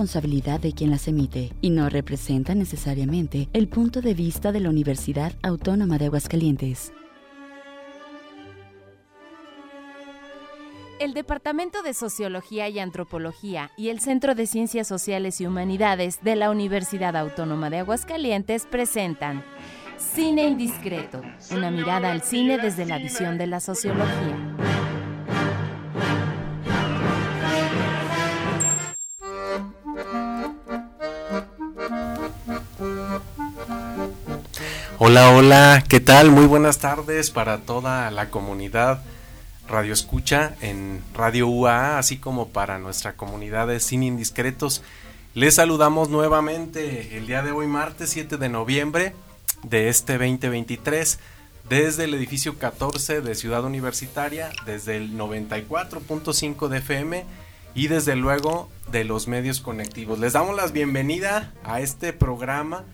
responsabilidad de quien las emite y no representa necesariamente el punto de vista de la Universidad Autónoma de Aguascalientes. El Departamento de Sociología y Antropología y el Centro de Ciencias Sociales y Humanidades de la Universidad Autónoma de Aguascalientes presentan Cine Indiscreto, una mirada al cine desde la visión de la sociología. Hola, hola, ¿qué tal? Muy buenas tardes para toda la comunidad Radio Escucha en Radio UA, así como para nuestra comunidad de Cine Indiscretos. Les saludamos nuevamente el día de hoy, martes 7 de noviembre de este 2023, desde el edificio 14 de Ciudad Universitaria, desde el 94.5 de FM y desde luego de los medios conectivos. Les damos la bienvenida a este programa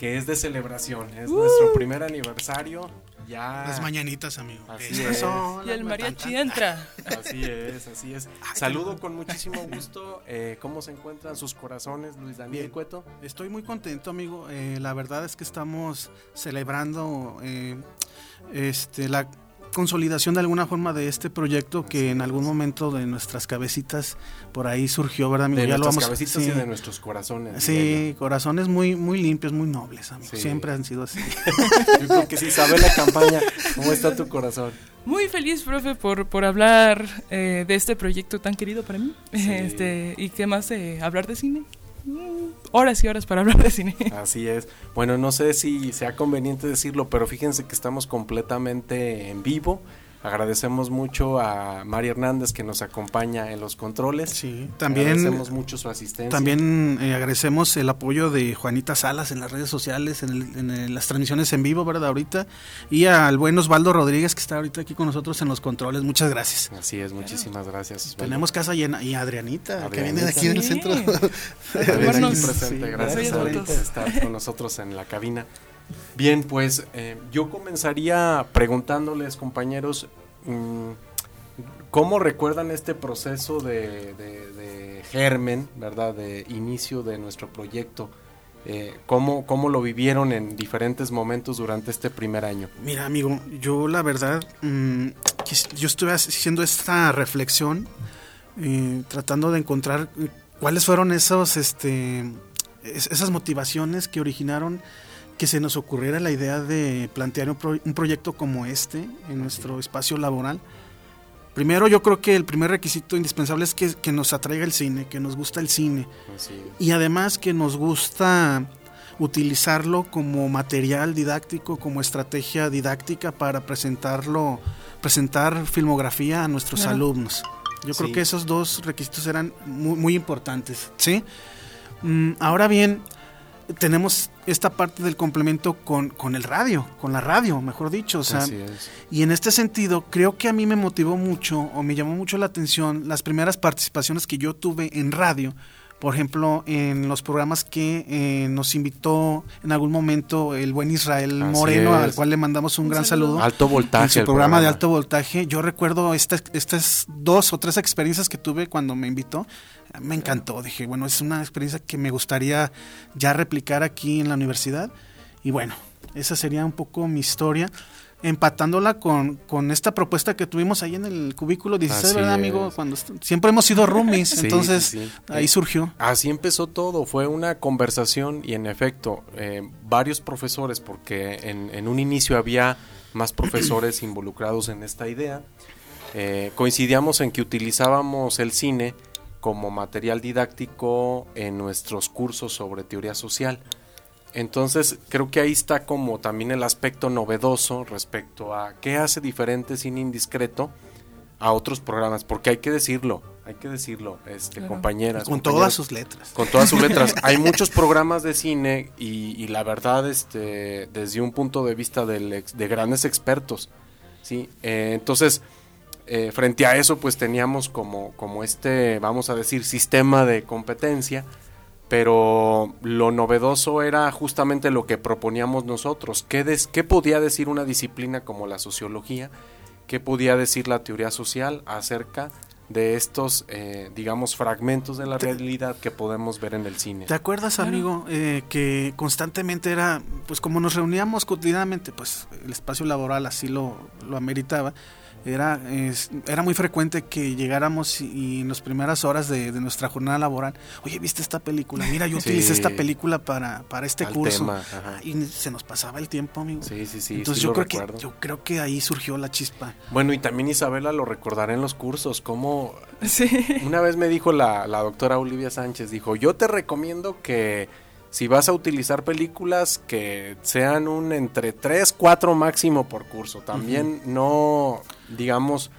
que es de celebración. Es nuestro primer aniversario. Ya. Las mañanitas, amigo. Así Estas es. son Y el mariachi entra. Así es, así es. Saludo con muchísimo gusto. Eh, ¿Cómo se encuentran sus corazones, Luis Daniel Bien. Cueto? Estoy muy contento, amigo. Eh, la verdad es que estamos celebrando eh, este, la consolidación de alguna forma de este proyecto que en algún momento de nuestras cabecitas por ahí surgió, ¿verdad, amigo? De Ya lo nuestras vamos- cabecitas sí. y de nuestros corazones. Sí, corazones muy, muy limpios, muy nobles, amigo. Sí. Siempre han sido así. Yo creo que sí, sabe la campaña. ¿Cómo está tu corazón? Muy feliz, profe, por, por hablar eh, de este proyecto tan querido para mí. Sí. Este, y qué más, eh, hablar de cine. Mm, Horas y horas para hablar de cine. Así es. Bueno, no sé si sea conveniente decirlo, pero fíjense que estamos completamente en vivo. Agradecemos mucho a María Hernández que nos acompaña en los controles. Sí, también, Agradecemos mucho su asistencia. también eh, agradecemos el apoyo de Juanita Salas en las redes sociales, en, el- en el- las transmisiones en vivo, ¿verdad? Ahorita. Y al buen Osvaldo Rodríguez que está ahorita aquí con nosotros en los controles. Muchas gracias. Así es, muchísimas gracias. Osvaldo. Tenemos casa llena. Y Adrianita, que Adrianita. viene de aquí del Sí. centro. Adriana aquí Vernos. presente, Sí, gracias bellos Adri, fotos. por estar con nosotros en la cabina. Bien, pues eh, yo comenzaría preguntándoles, compañeros, ¿cómo recuerdan este proceso de, germen, verdad, de inicio de nuestro proyecto? Eh, ¿cómo, ¿Cómo lo vivieron en diferentes momentos durante este primer año? Mira, amigo, yo la verdad, mm, quis- yo estuve haciendo esta reflexión, eh, tratando de encontrar eh, cuáles fueron esos, este, es- esas motivaciones que originaron que se nos ocurriera la idea de plantear un, pro- un proyecto como este en nuestro espacio laboral. Primero, yo creo que el primer requisito indispensable es que, que nos atraiga el cine, que nos gusta el cine y además que nos gusta utilizarlo como material didáctico, como estrategia didáctica para presentarlo, presentar filmografía a nuestros Claro. alumnos. Yo creo que esos dos requisitos eran muy, muy importantes, ¿sí? Mm, ahora bien, tenemos esta parte del complemento con, con el radio, con la radio, mejor dicho, o sea, Así es. y en este sentido, creo que a mí me motivó mucho o me llamó mucho la atención las primeras participaciones que yo tuve en radio. Por ejemplo, en los programas que eh, nos invitó en algún momento el buen Israel Así Moreno, es. al cual le mandamos un, Un gran saludo. saludo. Alto voltaje. en su el programa, de alto voltaje. Yo recuerdo estas, estas dos o tres experiencias que tuve cuando me invitó. Me encantó. Dije, bueno, es una experiencia que me gustaría ya replicar aquí en la universidad. Y bueno, esa sería un poco mi historia. Empatándola con, con esta propuesta que tuvimos ahí en el cubículo 16, Así ¿verdad, es. amigo? Cuando siempre hemos sido roomies, Sí, entonces sí, sí. ahí Eh, surgió. Así empezó todo, fue una conversación y en efecto, eh, varios profesores, porque en, en un inicio había más profesores involucrados en esta idea, eh, coincidíamos en que utilizábamos el cine como material didáctico en nuestros cursos sobre teoría social. Entonces creo que ahí está como también el aspecto novedoso respecto a qué hace diferente cine indiscreto a otros programas, porque hay que decirlo, hay que decirlo, este, Claro. compañeras. Con todas sus letras. con todas sus letras. Hay muchos programas de cine y, y la verdad, este, desde un punto de vista del ex- de grandes expertos, ¿sí? Eh, entonces, eh, frente a eso, pues teníamos como, como este, vamos a decir, sistema de competencia, pero lo novedoso era justamente lo que proponíamos nosotros. ¿Qué, des- qué podía decir una disciplina como la sociología? ¿Qué podía decir la teoría social acerca de estos, eh, digamos, fragmentos de la realidad que podemos ver en el cine. ¿Te acuerdas, amigo, eh, que constantemente era, pues como nos reuníamos cotidianamente, pues el espacio laboral así lo, lo ameritaba, era, era muy frecuente que llegáramos y, en las primeras horas de, nuestra jornada laboral, oye, ¿viste esta película? Mira, yo utilicé esta película para, para este curso. y se nos pasaba el tiempo, amigo. Sí, sí, sí. Entonces yo, creo que, yo creo que ahí surgió la chispa. Bueno, y también Isabela lo recordará en los cursos, como una vez me dijo la, la doctora Olivia Sánchez, dijo, yo te recomiendo que si vas a utilizar películas que sean un entre 3, 4 máximo por curso. También no, digamos,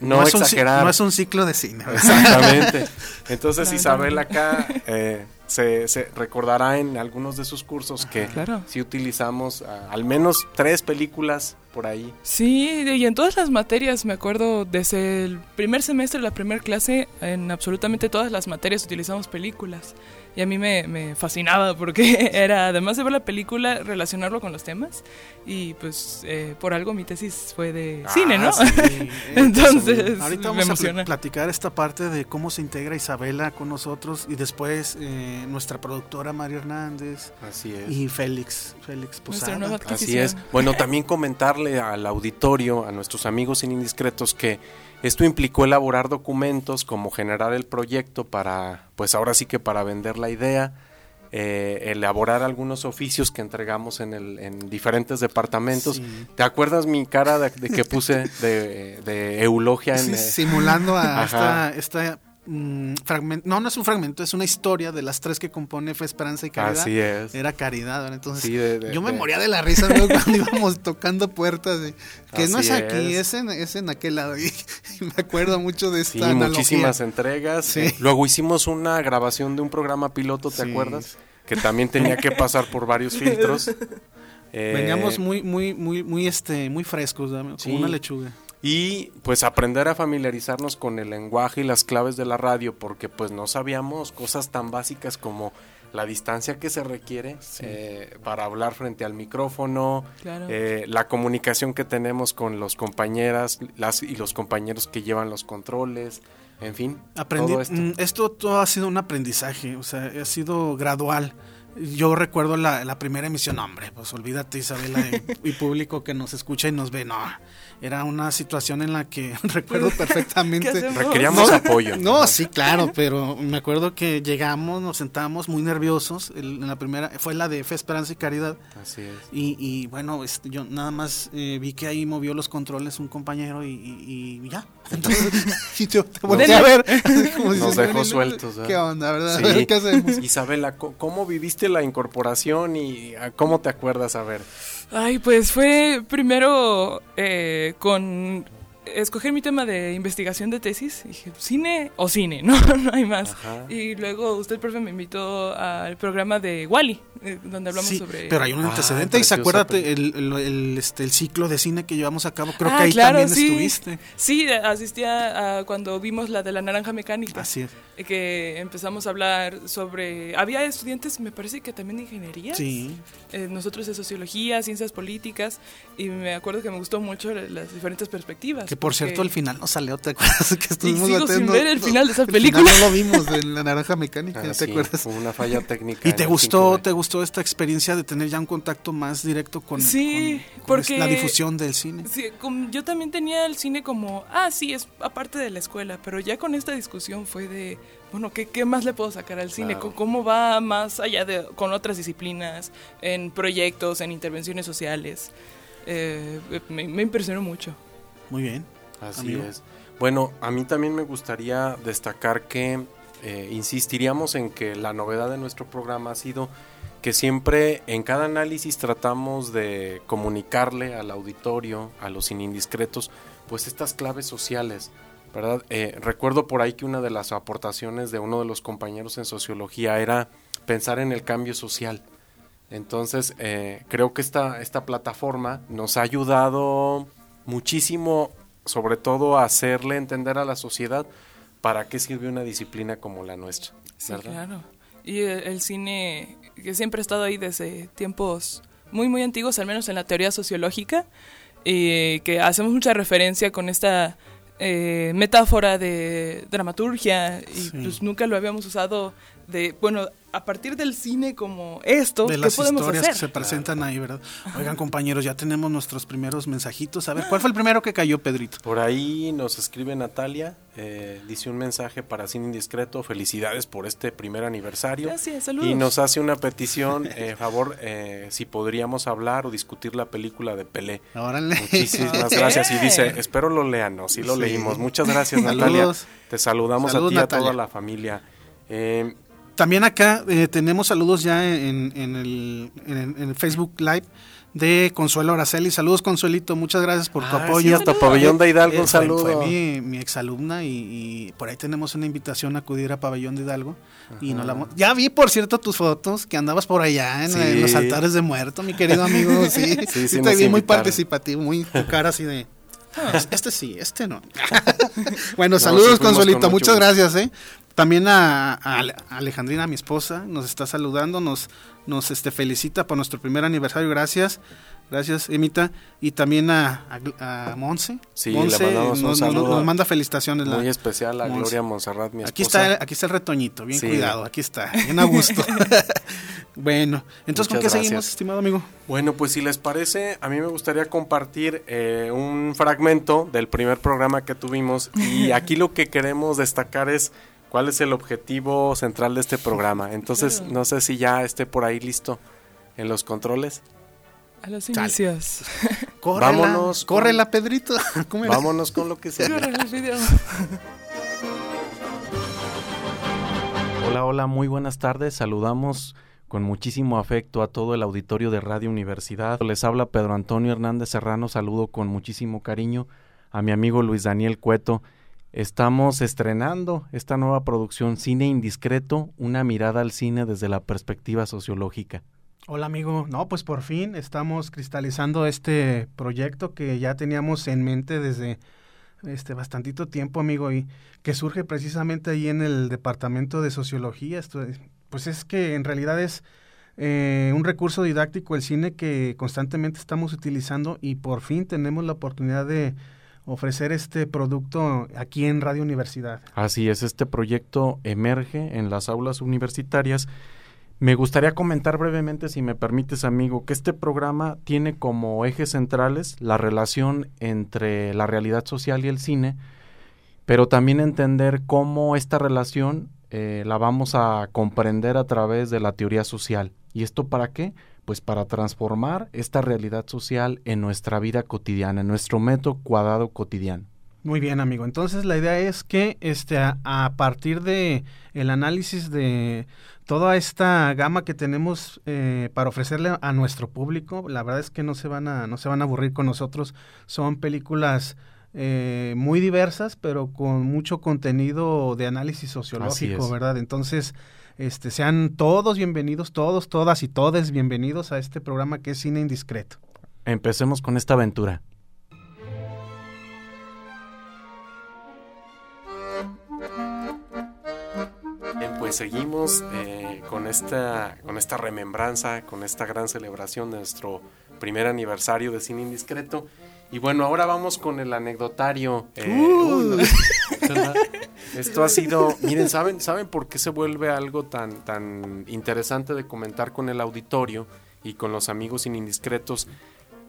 no, exagerar. no es un ciclo de cine. Exactamente. Entonces Isabel acá eh, se, se, recordará en algunos de sus cursos que si utilizamos ah, al menos tres películas por ahí. Sí, y en todas las materias, me acuerdo, desde el primer semestre, la primera clase, en absolutamente todas las materias utilizamos películas y a mí me, fascinaba porque era, además de ver la película, relacionarlo con los temas y pues eh, por algo mi tesis fue de ah, cine, ¿no? Entonces, ahorita vamos a platicar esta parte de cómo se integra Isabela con nosotros y después eh, nuestra productora María Hernández Así es. y Félix, Félix Posada. Así es. Bueno, también comentarle al auditorio, a nuestros amigos sin indiscretos que esto implicó elaborar documentos como generar el proyecto para, pues ahora sí que para vender la idea, eh, elaborar algunos oficios que entregamos en, el, en diferentes departamentos. ¿Te acuerdas mi cara de, que puse de, eulogia? En, simulando a esta, esta Mm, fragmento, no, no es un fragmento, es una historia de las tres que compone Fe, Esperanza y Caridad. Así es. Era Caridad, entonces yo me moría de la risa cuando íbamos tocando puertas, de, que no es aquí, es. en, es en aquel lado. Y, me acuerdo mucho de esta sí, muchísimas entregas. Luego hicimos una grabación de un programa piloto, ¿te acuerdas? Que también tenía que pasar por varios filtros. Veníamos eh, muy, muy, muy, muy, este, muy frescos, como una lechuga y pues aprender a familiarizarnos con el lenguaje y las claves de la radio porque pues no sabíamos cosas tan básicas como la distancia que se requiere eh, para hablar frente al micrófono, eh, la comunicación que tenemos con los compañeras las, y los compañeros que llevan los controles, en fin. Aprendí, todo esto. Esto todo ha sido un aprendizaje, o sea, ha sido gradual. Yo recuerdo la, la primera emisión, hombre, pues olvídate Isabela y, y, público que nos escucha y nos ve, no, era una situación en la que recuerdo perfectamente. Requeríamos apoyo. No, sí, claro, pero me acuerdo que llegamos, nos sentamos muy nerviosos. en la primera fue la de Fe, Esperanza y Caridad. Así es. Y, bueno, este, yo nada más eh, vi que ahí movió los controles un compañero y, ya. Entonces, y yo te volví a ver. Nos dejó sueltos. ¿Qué onda, verdad? ¿qué hacemos? Isabela, ¿cómo viviste la incorporación y cómo te acuerdas? A ver. Ay, pues fue primero eh, con escoger mi tema de investigación de tesis, dije, cine o cine, no, no hay más. Y luego usted, profe, me invitó al programa de Wally, eh, donde hablamos sobre... Pero hay un ah, antecedente y se acuérdate el, este, el ciclo de cine que llevamos a cabo, creo ah, que ahí también estuviste. Sí, asistía a cuando vimos la de la naranja mecánica. Así es. Que empezamos a hablar sobre... Había estudiantes, me parece que también de ingeniería. Sí. Eh, nosotros de sociología, ciencias políticas, y me acuerdo que me gustó mucho las diferentes perspectivas por cierto al final no salió, ¿te acuerdas? Que estuvimos y sigo sin ver el final de esa película. no lo vimos de la naranja mecánica, ah, ¿te acuerdas? una falla técnica. ¿Y te gustó, te gustó esta experiencia de tener ya un contacto más directo con, sí, porque, la difusión del cine? Sí, yo también tenía el cine como, ah, sí, es aparte de la escuela, pero ya con esta discusión fue de, bueno, ¿qué, qué más le puedo sacar al cine? ¿Cómo va más allá de con otras disciplinas, en proyectos, en intervenciones sociales? Eh, me, me impresionó mucho. Muy bien. Así es. Bueno, a mí también me gustaría destacar que eh, insistiríamos en que la novedad de nuestro programa ha sido que siempre en cada análisis tratamos de comunicarle al auditorio, a los indiscretos, pues estas claves sociales, ¿verdad? Eh, recuerdo por ahí que una de las aportaciones de uno de los compañeros en sociología era pensar en el cambio social. Entonces, eh, creo que esta, esta plataforma nos ha ayudado muchísimo, sobre todo a hacerle entender a la sociedad para qué sirve una disciplina como la nuestra. Sí, claro. Y el, cine, que siempre ha estado ahí desde tiempos muy, muy antiguos, al menos en la teoría sociológica, y que hacemos mucha referencia con esta eh, metáfora de dramaturgia y Sí. pues nunca lo habíamos usado de, bueno, a partir del cine como esto, de ¿qué las podemos historias hacer? que se presentan ahí, ¿verdad? Oigan, compañeros, ya tenemos nuestros primeros mensajitos. A ver, ¿cuál fue el primero que cayó, Pedrito? Por ahí nos escribe Natalia, eh, dice un mensaje para Cine Indiscreto, felicidades por este primer aniversario. Gracias, saludos. Y nos hace una petición, eh, favor, eh, si podríamos hablar o discutir la película de Pelé. Órale. Muchísimas gracias. Y dice, espero lo lean, ¿no? Sí lo Sí. leímos. Muchas gracias, Natalia. Saludos. Te saludamos a ti y a toda la familia. Eh, También acá eh, tenemos saludos ya en, en el, en- en el Facebook Live de Consuelo Araceli. Saludos, Consuelito. Muchas gracias por tu Ah, apoyo. sí, hasta Pabellón de Hidalgo, un Eh, fue- saludo. Fue mi, mi exalumna y, y por ahí tenemos una invitación a acudir a Pabellón de Hidalgo. Y nos la ya vi, por cierto, tus fotos que andabas por allá en, Sí. en los altares de muerto, mi querido amigo. Sí, Sí, sí, sí te vi muy participativo, muy tu cara así de. "Ah, Este sí, este no. bueno, No, saludos, con Consuelito. Muchas gusto. gracias, ¿eh? También a, a Ale- a Alejandrina, mi esposa, nos está saludando, nos, nos este, felicita por nuestro primer aniversario. Gracias. Gracias, Emita. Y también a, a, a Monse. Sí, le Monse un nos, nos- manda felicitaciones. la- muy especial a Monse. Gloria Monserrat, mi esposa. Aquí está, aquí está el retoñito, bien Sí. cuidado, aquí está, bien a gusto. bueno, entonces, ¿con qué Muchas seguimos, estimado amigo? Bueno, pues si les parece, a mí me gustaría compartir eh, un fragmento del primer programa que tuvimos y aquí lo que queremos destacar es cuál es el objetivo central de este programa. Entonces, no sé si ya esté por ahí listo en los controles. A los inicios. Córrela, Vámonos con- córrela, Pedrito. ¿Cómo era? Vámonos con lo que video. Hola, hola, muy buenas tardes. Saludamos con muchísimo afecto a todo el auditorio de Radio Universidad. Les habla Pedro Antonio Hernández Serrano. Saludo con muchísimo cariño a mi amigo Luis Daniel Cueto. Estamos estrenando esta nueva producción Cine Indiscreto, una mirada al cine desde la perspectiva sociológica. Hola amigo, no, pues por fin estamos cristalizando este proyecto que ya teníamos en mente desde este bastantito tiempo, amigo, y que surge precisamente ahí en el departamento de sociología. Pues es que en realidad es eh, un recurso didáctico el cine que constantemente estamos utilizando y por fin tenemos la oportunidad de ofrecer este producto aquí en Radio Universidad. Así es, este proyecto emerge en las aulas universitarias. Me gustaría comentar brevemente, si me permites, amigo, que este programa tiene como ejes centrales la relación entre la realidad social y el cine, pero también entender cómo esta relación eh, la vamos a comprender a través de la teoría social. ¿Y esto para qué? Pues para transformar esta realidad social en nuestra vida cotidiana, en nuestro metro cuadrado cotidiano. Muy bien, amigo. Entonces la idea es que este a, a partir de el análisis de toda esta gama que tenemos eh, para ofrecerle a nuestro público, la verdad es que no se van a no se van a aburrir con nosotros. Son películas eh, muy diversas, pero con mucho contenido de análisis sociológico. ¿verdad? Entonces, este sean todos bienvenidos, todos, todas y todes bienvenidos a este programa que es Cine Indiscreto. Empecemos con esta aventura. Bien, pues seguimos eh, con, esta, con esta remembranza, con esta gran celebración de nuestro primer aniversario de Cine Indiscreto. Y bueno, ahora vamos con el anecdotario. eh, uy, ¿verdad? Esto ha sido, miren, ¿saben, ¿saben por qué se vuelve algo tan, tan interesante de comentar con el auditorio y con los amigos sin indiscretos?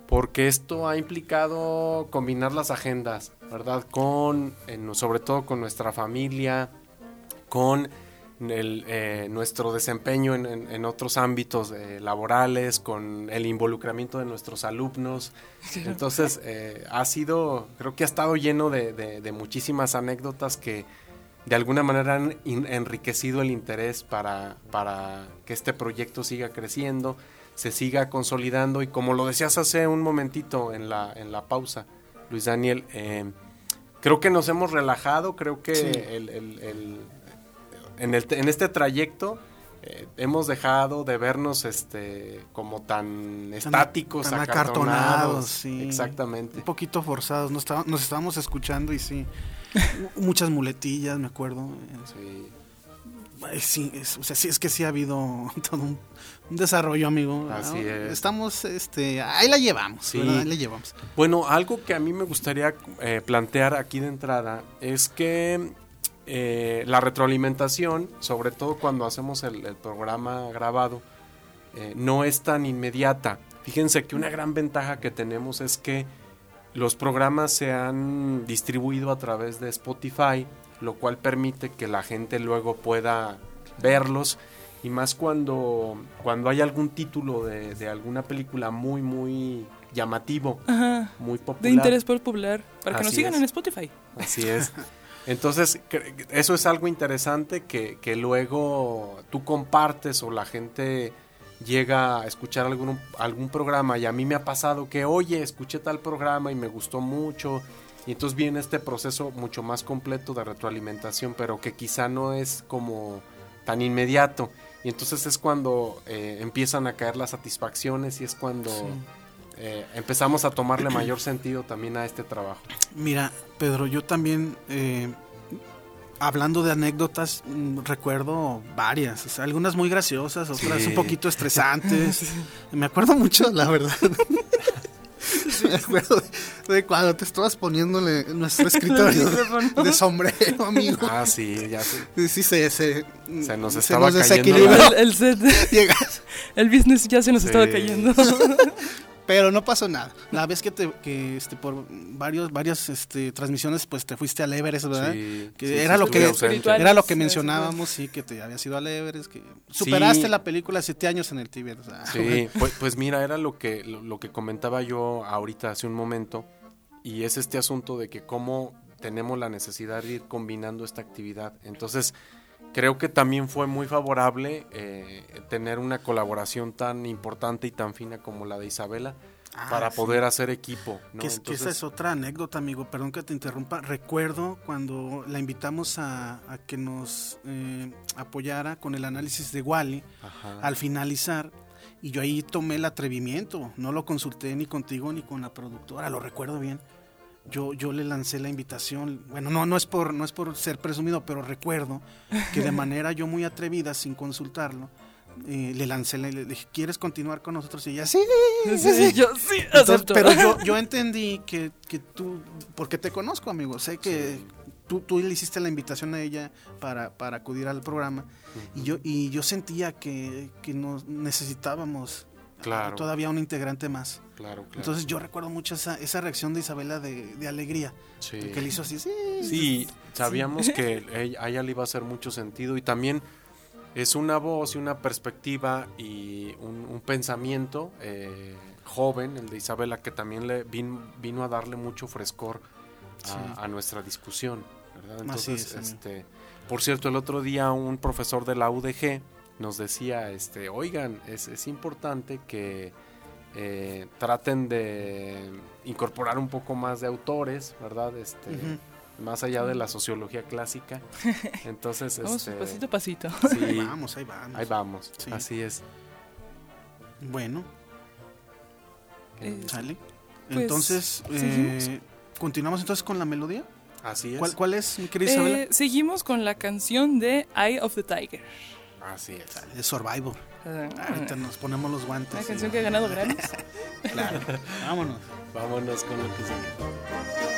Porque esto ha implicado combinar las agendas, ¿verdad? Con, en- sobre todo con nuestra familia, con el, eh, nuestro desempeño en, en- en otros ámbitos eh, laborales, con el involucramiento de nuestros alumnos. Entonces, eh, ha sido, creo que ha estado lleno de, de- de muchísimas anécdotas que de alguna manera han enriquecido el interés para, para que este proyecto siga creciendo, se siga consolidando y como lo decías hace un momentito en la, en la pausa, Luis Daniel, eh, creo que nos hemos relajado, creo que Sí. el- el- el- en, el, en este trayecto eh, hemos dejado de vernos este como tan estáticos, tan acartonados. acartonados, sí. Exactamente. un poquito forzados, nos, estábamos escuchando y sí, muchas muletillas, me acuerdo. Sí. Sí, es, o sea, sí, es que sí ha habido todo un, un desarrollo, amigo. Así es. Estamos, este, ahí la llevamos, Sí. Ahí la llevamos. Bueno, algo que a mí me gustaría eh, plantear aquí de entrada es que eh, la retroalimentación, sobre todo cuando hacemos el, el programa grabado, eh, no es tan inmediata. Fíjense que una gran ventaja que tenemos es que los programas se han distribuido a través de Spotify, lo cual permite que la gente luego pueda verlos y más cuando, cuando hay algún título de, de alguna película muy, muy llamativo, Ajá. muy popular. De interés popular. Para que nos sigan es. en Spotify. Así es. Entonces, eso es algo interesante que, que luego tú compartes o la gente llega a escuchar algún, algún programa y a mí me ha pasado que, oye, escuché tal programa y me gustó mucho y entonces viene este proceso mucho más completo de retroalimentación, pero que quizá no es como tan inmediato. Y entonces es cuando eh, empiezan a caer las satisfacciones y es cuando eh, empezamos a tomarle mayor sentido también a este trabajo. Mira, Pedro, yo también, eh, hablando de anécdotas, mm, recuerdo varias, o sea, algunas muy graciosas, otras Sí. un poquito estresantes. Me acuerdo mucho, la verdad. Me acuerdo de, de cuando te estabas poniéndole nuestro escritorio de, de sombrero, amigo. Ah, sí, ya sé. Sí, se, se, Se nos estaba cayendo desequilibra. El, el set, Llegas. el business ya se nos Sí. estaba cayendo. Pero no pasó nada. La vez que te, que este, por varios, varias este, transmisiones, pues te fuiste al Everest, ¿verdad? Sí, que sí, era sí, lo que ausente. era lo que mencionábamos, sí, que te habías ido al Everest, que superaste Sí. la película siete años en el Tíbet. o sea, Sí, pues, pues mira, era lo que, lo, lo que comentaba yo ahorita hace un momento, y es este asunto de que cómo tenemos la necesidad de ir combinando esta actividad. Entonces, creo que también fue muy favorable eh, tener una colaboración tan importante y tan fina como la de Isabela Ah, para sí. poder hacer equipo. ¿no? Que, es- que esa es otra anécdota, amigo. Perdón que te interrumpa. Recuerdo cuando la invitamos a, a que nos eh, apoyara con el análisis de Wally ajá. al finalizar. Y yo ahí tomé el atrevimiento. No lo consulté ni contigo ni con la productora. Lo recuerdo bien. Yo, yo le lancé la invitación. Bueno, no, no, es por, no es por ser presumido, pero recuerdo que de manera yo muy atrevida, sin consultarlo, eh, le lancé, la- le dije, ¿quieres continuar con nosotros? Y ella, sí, sí, sí. yo sí Entonces, pero yo, yo entendí que, que tú, porque te conozco, amigo, sé que tú, tú le hiciste la invitación a ella para, para acudir al programa y yo y yo sentía que, que nos necesitábamos Claro. todavía un integrante más. Claro, claro. Entonces yo recuerdo mucho esa, esa reacción de Isabela de, de alegría, Sí. que le hizo así, sí, Sí, sabíamos que a ella le iba a hacer mucho sentido y también es una voz y una perspectiva y un, un pensamiento eh, joven, el de Isabela, que también le vin- vino a darle mucho frescor a, Sí. a nuestra discusión. ¿verdad? Entonces, es, este, por cierto, el otro día un profesor de la UDG nos decía, este, oigan, es, es importante que eh, traten de incorporar un poco más de autores, ¿verdad? Este, más allá de la sociología clásica. Entonces, Vamos este, pasito a pasito. sí, Ahí vamos, ahí vamos. ahí vamos, Sí. así es. Bueno, Eh, sale. Pues, entonces, eh, continuamos entonces con la melodía. Así es. ¿Cuál, cuál es, mi querida Isabela? eh, seguimos con la canción de Eye of the Tiger. Así es. Es Survivor. Ah, Ahorita nos ponemos los guantes. Y- canción que ha ganado Grammys. Claro. Vámonos. Vámonos con lo que sigue.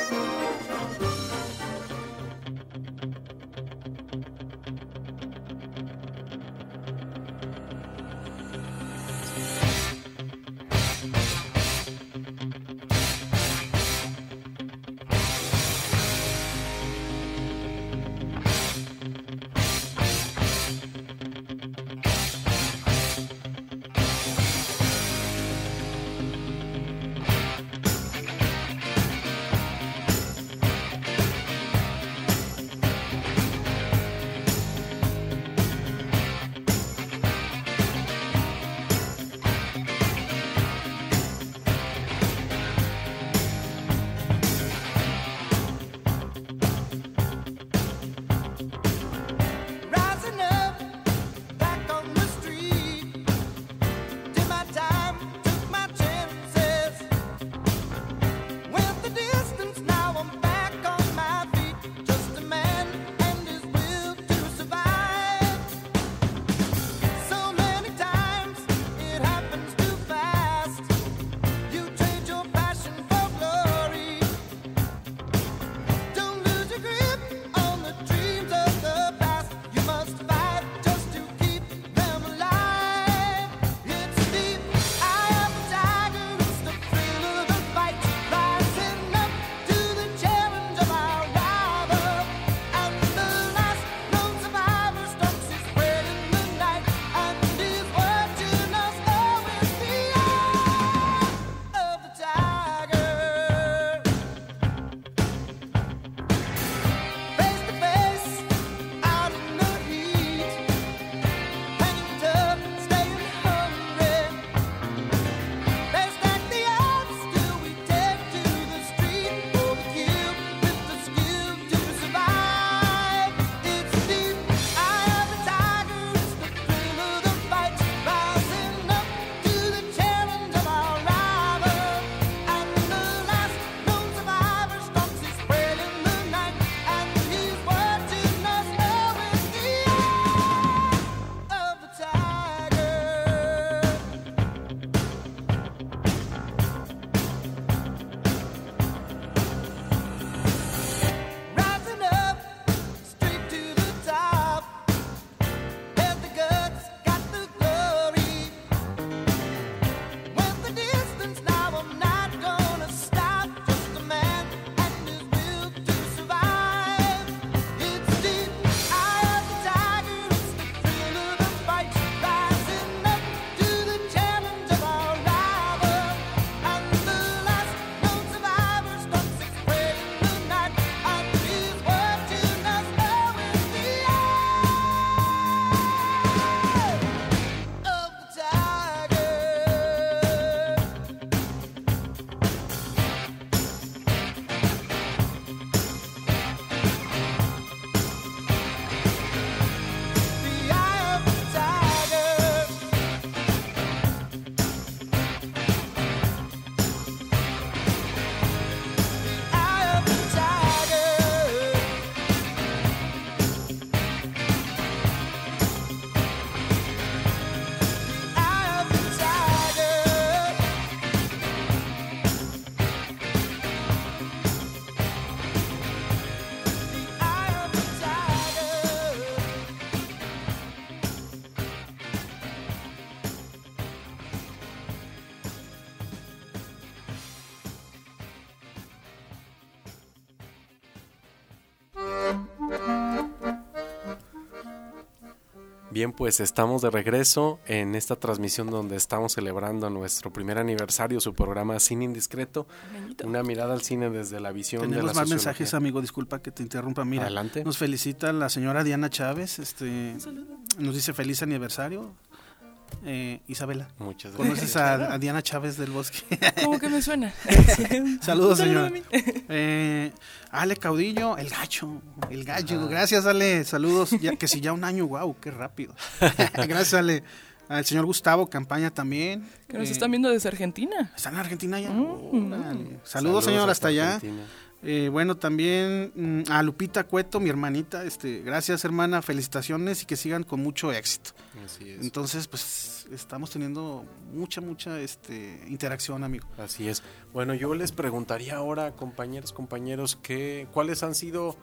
Bien, pues estamos de regreso en esta transmisión donde estamos celebrando nuestro primer aniversario, su programa Cine Indiscreto. Una mirada al cine desde la visión Tenemos de la más sociología. mensajes, amigo, disculpa que te interrumpa. Mira, Adelante. nos felicita la señora Diana Chávez, este, nos dice feliz aniversario. Eh, Isabela, Muchas ¿conoces a, a Diana Chávez del Bosque? ¿Cómo que me suena? Saludos, señora. Eh, Ale Caudillo, el gacho, el gallo. Gracias, Ale. Saludos. Ya, que si ya un año, wow, qué rápido. Gracias, Ale. Al señor Gustavo Campaña también. Que nos Eh, están viendo desde Argentina. ¿Está en Argentina ya? Mm. Órale. Saludos, señor, hasta allá. Argentina. Eh, bueno, también mm, a Lupita Cueto, mi hermanita. Este, gracias, hermana. Felicitaciones y que sigan con mucho éxito. Así es. Entonces, pues estamos teniendo mucha, mucha este, interacción, amigo. Así es. Bueno, yo les preguntaría ahora, compañeros, compañeros, que, ¿cuáles han sido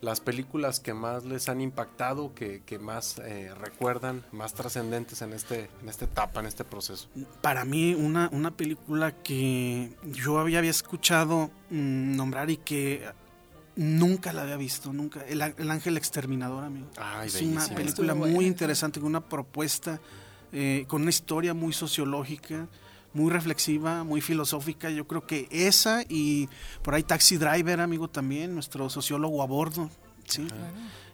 las películas que más les han impactado, que, que más eh, recuerdan, más trascendentes en, este, en esta etapa, en este proceso? Para mí, una, una película que yo había, había escuchado mm, nombrar y que nunca la había visto, nunca. El, El Ángel Exterminador, amigo. Ay, es una película muy interesante, con una propuesta, eh, con una historia muy sociológica, muy reflexiva, muy filosófica. Yo creo que esa y por ahí Taxi Driver, amigo, también, nuestro sociólogo a bordo. ¿sí?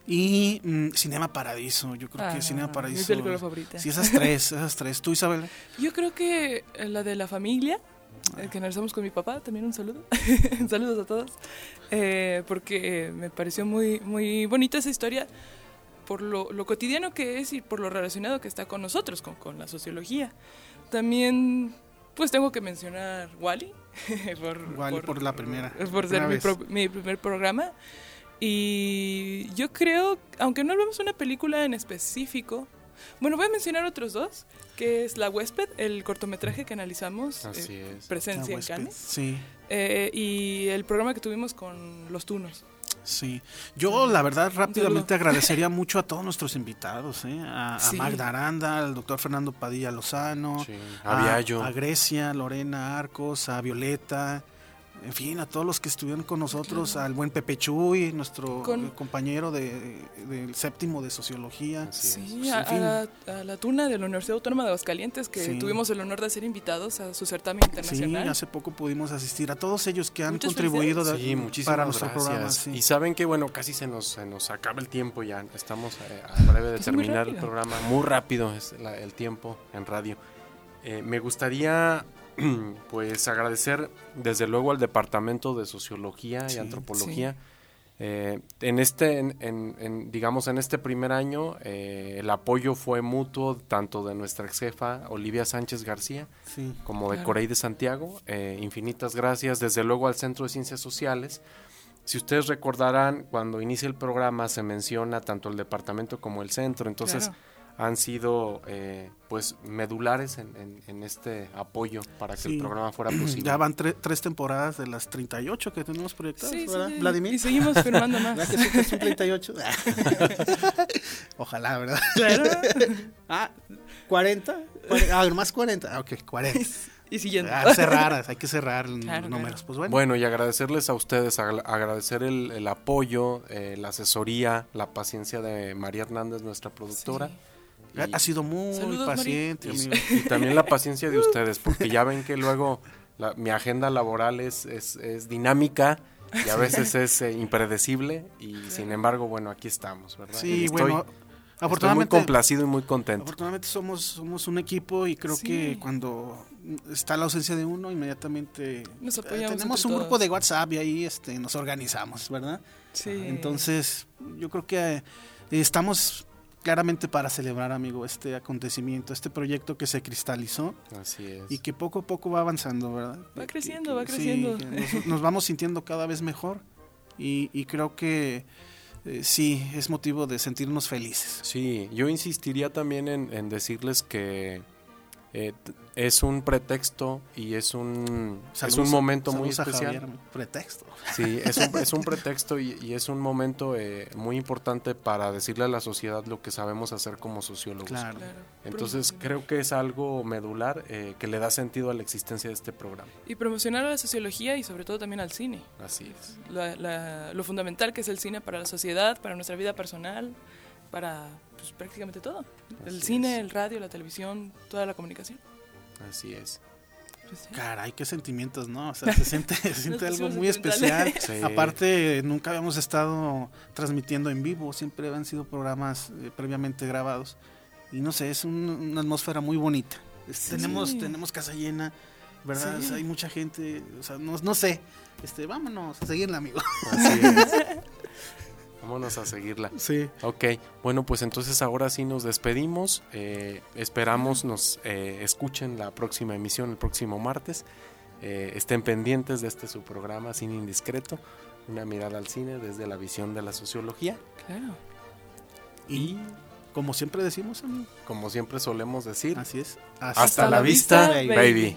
Y mm, Cinema Paradiso, yo creo Ah, que Cinema Mi Paradiso. película favorita. Sí, esas tres, esas tres. ¿Tú, Isabel? Yo creo que eh, la de la familia, eh, que analizamos con mi papá, también un saludo. Saludos a todos. Eh, porque me pareció muy, muy bonita esa historia por lo, lo cotidiano que es y por lo relacionado que está con nosotros, con, con la sociología. También, pues tengo que mencionar Wally. por, Wall-E por la primera, Por ser mi, pro- mi primer programa. Y yo creo, aunque no hablemos de una película en específico, bueno, voy a mencionar otros dos, que es La Huésped, el cortometraje que analizamos, Así eh, es. Presencia La en. Cannes, Sí, eh, y el programa que tuvimos con Los Tunos. Sí. Yo, la verdad, rápidamente agradecería mucho a todos nuestros invitados, ¿eh? a. Magda Aranda, al doctor Fernando Padilla Lozano, Sí. a, A Viallo. a Grecia, Lorena Arcos, a Violeta, en fin, a todos los que estuvieron con nosotros, al buen Pepe Chuy, nuestro Con- eh, compañero de, del séptimo de Sociología. Sí, Pues, a, en fin. a la, a la Tuna de la Universidad Autónoma de Aguascalientes, que Sí. tuvimos el honor de ser invitados a su certamen Sí, internacional. hace poco pudimos asistir a todos ellos que han Muchas contribuido de- Sí, muchísimas para nuestro gracias. programa. sí. Y saben que, bueno, casi se nos, se nos acaba el tiempo ya. Estamos eh, a breve de Pues terminar el programa. Muy rápido es la- el tiempo en radio. Eh, me gustaría, pues, agradecer desde luego al Departamento de Sociología Sí, y Antropología. Eh, en este, en, en- en, digamos, en este primer año, eh, el apoyo fue mutuo tanto de nuestra ex jefa Olivia Sánchez García Sí. como de Claro. Corey de Santiago. Eh, infinitas gracias, desde luego al Centro de Ciencias Sociales. Si ustedes recordarán, cuando inicia el programa se menciona tanto el departamento como el centro, entonces Claro. Han sido eh, pues medulares en, en- en este apoyo para que Sí. el programa fuera posible. Ya van tre- tres temporadas de las 38 que tenemos proyectadas, Sí, ¿verdad, sí, Vladimir? Y seguimos firmando más. ¿Verdad que sí que son 38? Ojalá, ¿verdad? Claro. Ah, 40. Cuare- Ah, más 40. Ah, ok, 40. Y siguiendo. Ah, cerrar, hay que cerrar Claro, números. claro. Pues bueno. Bueno, y agradecerles a ustedes, agra- agradecer el, el apoyo, eh, la asesoría, la paciencia de María Hernández, nuestra productora. Ha, sido muy Saludos, paciente, Y, también la paciencia de ustedes, porque ya ven que luego la- mi agenda laboral es, es, es dinámica y a veces es eh, impredecible y sin embargo, bueno, aquí estamos, ¿verdad? Sí, estoy, bueno, estoy muy complacido y muy contento. afortunadamente somos, somos un equipo y creo Sí. que cuando está la ausencia de uno, inmediatamente Nos eh, apoyamos tenemos entre un grupo de WhatsApp y ahí este, nos organizamos, ¿verdad? Sí. Entonces, yo creo que eh, estamos claramente para celebrar, amigo, este acontecimiento, este proyecto que se cristalizó Así es. y que poco a poco va avanzando, ¿verdad? Va creciendo, que- va creciendo. que nos, nos vamos sintiendo cada vez mejor y, y creo que eh, sí, es motivo de sentirnos felices. Sí, yo insistiría también en, en decirles que eh, es un pretexto y es un, es un momento muy a especial. Javier, pretexto. Sí, es un, es un pretexto y, y es un momento eh, muy importante para decirle a la sociedad lo que sabemos hacer como sociólogos. Claro. Claro. Entonces Promocionar. creo que es algo medular eh, que le da sentido a la existencia de este programa. Y promocionar a la sociología y sobre todo también al cine. Así es. La- la- lo fundamental que es el cine para la sociedad, para nuestra vida personal, para pues, prácticamente todo. el cine, el radio, la televisión, toda la comunicación. Así es. Pues Caray, qué sentimientos, ¿no? O sea, se siente, se siente algo muy especial. Aparte, nunca habíamos estado transmitiendo en vivo, siempre han sido programas eh, previamente grabados. Y no sé, es una atmósfera muy bonita. tenemos, tenemos casa llena, ¿verdad? hay mucha gente, o sea, no, no sé. Este, vámonos a seguirla, amigo. Así es. A seguirla. Sí. Ok, bueno, pues entonces ahora sí nos despedimos. Eh, esperamos nos eh, escuchen la próxima emisión el próximo martes. Eh, estén pendientes de este su programa Cine Indiscreto, una mirada al cine desde la visión de la sociología. Claro. Y como siempre decimos, Como siempre solemos decir. Así es. Hasta, la, vista, baby.